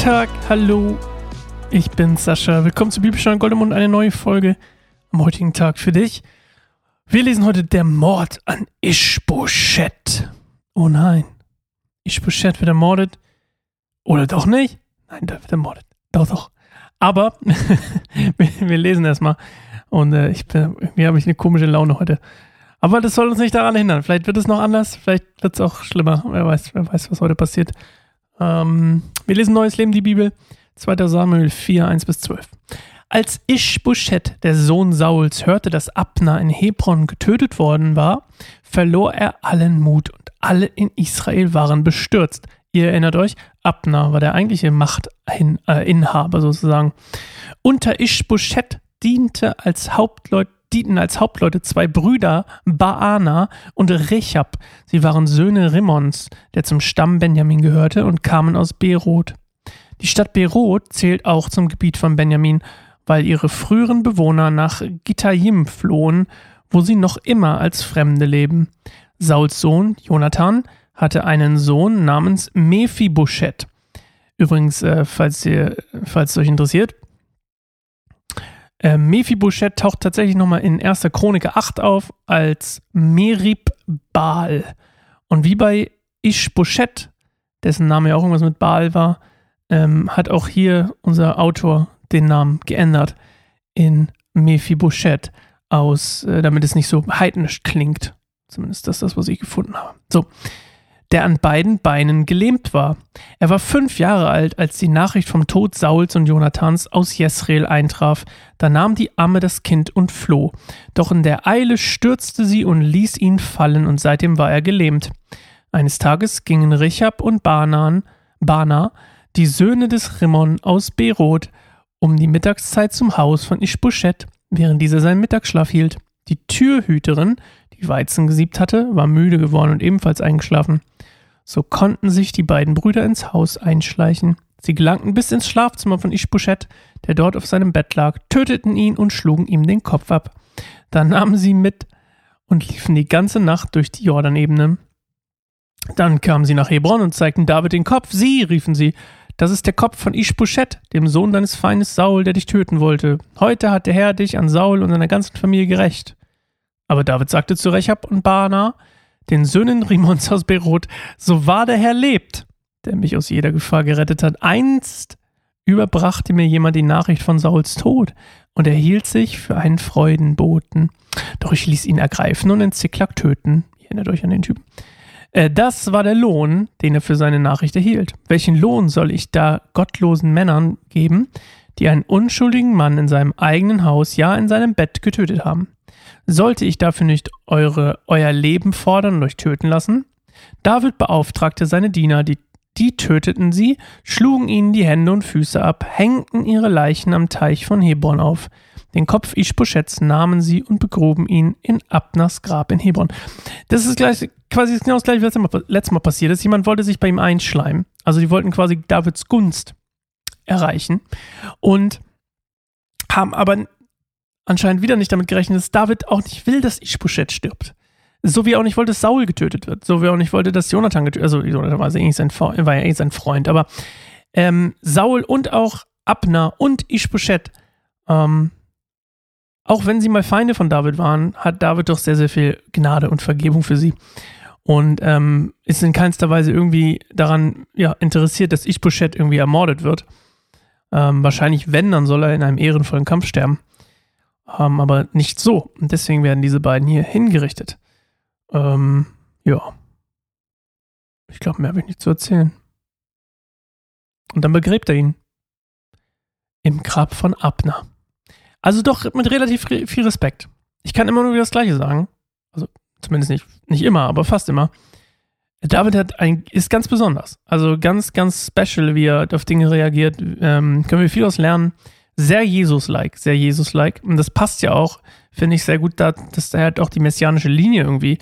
Tag, hallo. Ich bin Sascha. Willkommen zu Bibelstunde Goldemund, eine neue Folge am heutigen Tag für dich. Wir lesen heute der Mord an Ishbosheth. Oh nein. Ishbosheth wird ermordet. Oder doch nicht? Nein, da wird ermordet. Doch, doch. Aber wir lesen erstmal. Und äh, ich bin, irgendwie habe ich eine komische Laune heute. Aber das soll uns nicht daran hindern. Vielleicht wird es noch anders, vielleicht wird es auch schlimmer. Wer weiß, wer weiß, was heute passiert. Ähm, wir lesen Neues Leben, die Bibel. 2. Samuel 4, 1 bis 12. Als Ishbosheth, der Sohn Sauls, hörte, dass Abner in Hebron getötet worden war, verlor er allen Mut und alle in Israel waren bestürzt. Ihr erinnert euch, Abner war der eigentliche Machtinhaber sozusagen. Unter Ishbosheth diente als Hauptleut, dienten als Hauptleute zwei Brüder, Baana und Rechab. Sie waren Söhne Rimmons, der zum Stamm Benjamin gehörte, und kamen aus Beroth. Die Stadt Beroth zählt auch zum Gebiet von Benjamin, weil ihre früheren Bewohner nach Gittayim flohen, wo sie noch immer als Fremde leben. Sauls Sohn, Jonathan, hatte einen Sohn namens Mephibosheth. Übrigens, äh, falls, ihr, falls es euch interessiert, äh, Mephibosheth taucht tatsächlich nochmal in 1. Chronik 8 auf als Merib Baal. Und wie bei Ishbosheth, dessen Name ja auch irgendwas mit Baal war, ähm, hat auch hier unser Autor den Namen geändert in Mephibosheth aus, äh, damit es nicht so heidnisch klingt. Zumindest das ist das, was ich gefunden habe. So der an beiden Beinen gelähmt war. Er war fünf Jahre alt, als die Nachricht vom Tod Sauls und Jonathans aus Jesreel eintraf. Da nahm die Amme das Kind und floh. Doch in der Eile stürzte sie und ließ ihn fallen, und seitdem war er gelähmt. Eines Tages gingen Richab und Banan, Bana, die Söhne des Rimmon aus Beroth, um die Mittagszeit zum Haus von Ishbosheth, während dieser seinen Mittagsschlaf hielt. Die Türhüterin, die Weizen gesiebt hatte, war müde geworden und ebenfalls eingeschlafen. So konnten sich die beiden Brüder ins Haus einschleichen. Sie gelangten bis ins Schlafzimmer von Ishbosheth, der dort auf seinem Bett lag, töteten ihn und schlugen ihm den Kopf ab. Dann nahmen sie mit und liefen die ganze Nacht durch die Jordanebene. Dann kamen sie nach Hebron und zeigten David den Kopf. Sie, riefen sie, das ist der Kopf von Ishbosheth, dem Sohn deines Feindes Saul, der dich töten wollte. Heute hat der Herr dich an Saul und seiner ganzen Familie gerecht. Aber David sagte zu Rechab und Bana, den Söhnen Rimons aus Beirut, so wahr der Herr lebt, der mich aus jeder Gefahr gerettet hat. Einst überbrachte mir jemand die Nachricht von Sauls Tod und er hielt sich für einen Freudenboten. Doch ich ließ ihn ergreifen und in Ziklag töten. Ihr erinnert euch an den Typen. Äh, das war der Lohn, den er für seine Nachricht erhielt. Welchen Lohn soll ich da gottlosen Männern geben, die einen unschuldigen Mann in seinem eigenen Haus, ja in seinem Bett getötet haben? Sollte ich dafür nicht eure, euer Leben fordern und euch töten lassen? David beauftragte seine Diener, die, die töteten sie, schlugen ihnen die Hände und Füße ab, hängten ihre Leichen am Teich von Hebron auf. Den Kopf Ischboschets nahmen sie und begruben ihn in Abners Grab in Hebron. Das ist gleich, quasi genau das gleiche, was letztes Mal passiert ist. Jemand wollte sich bei ihm einschleimen. Also die wollten quasi Davids Gunst erreichen und haben aber anscheinend wieder nicht damit gerechnet, dass David auch nicht will, dass Ishbosheth stirbt. So wie er auch nicht wollte, dass Saul getötet wird. So wie er auch nicht wollte, dass Jonathan getötet wird. Also Jonathan war, eh sein, war ja eh sein Freund. Aber ähm, Saul und auch Abner und Ishbosheth, ähm, auch wenn sie mal Feinde von David waren, hat David doch sehr, sehr viel Gnade und Vergebung für sie. Und ähm, ist in keinster Weise irgendwie daran ja, interessiert, dass Ishbosheth irgendwie ermordet wird. Ähm, wahrscheinlich, wenn, dann soll er in einem ehrenvollen Kampf sterben ähm, aber nicht so. Und deswegen werden diese beiden hier hingerichtet. Ähm, ja. Ich glaube, mehr habe ich nicht zu erzählen. Und dann begräbt er ihn. Im Grab von Abner. Also doch mit relativ viel Respekt. Ich kann immer nur wieder das Gleiche sagen. Also zumindest nicht, nicht immer, aber fast immer. David hat ein, ist ganz besonders. Also ganz, ganz special, wie er auf Dinge reagiert. Ähm, können wir viel aus lernen sehr Jesus-like, sehr Jesus-like. Und das passt ja auch, finde ich, sehr gut, da, dass er halt auch die messianische Linie irgendwie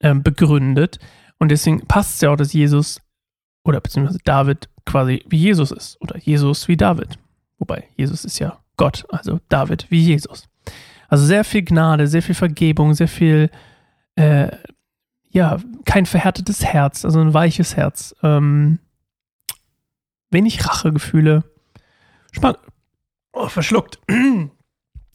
äh, begründet. Und deswegen passt es ja auch, dass Jesus oder beziehungsweise David quasi wie Jesus ist. Oder Jesus wie David. Wobei, Jesus ist ja Gott, also David wie Jesus. Also sehr viel Gnade, sehr viel Vergebung, sehr viel, äh, ja, kein verhärtetes Herz, also ein weiches Herz. Ähm, wenig Rachegefühle. Spannend. Oh, verschluckt.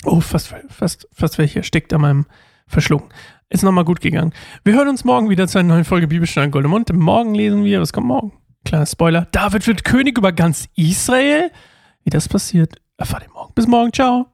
Oh, fast, fast, fast wäre ich an meinem Verschlucken. Ist nochmal gut gegangen. Wir hören uns morgen wieder zu einer neuen Folge Bibelstein Goldemund. Morgen lesen wir, was kommt morgen? Kleiner Spoiler. David wird König über ganz Israel. Wie das passiert, erfahrt ihr morgen. Bis morgen. Ciao.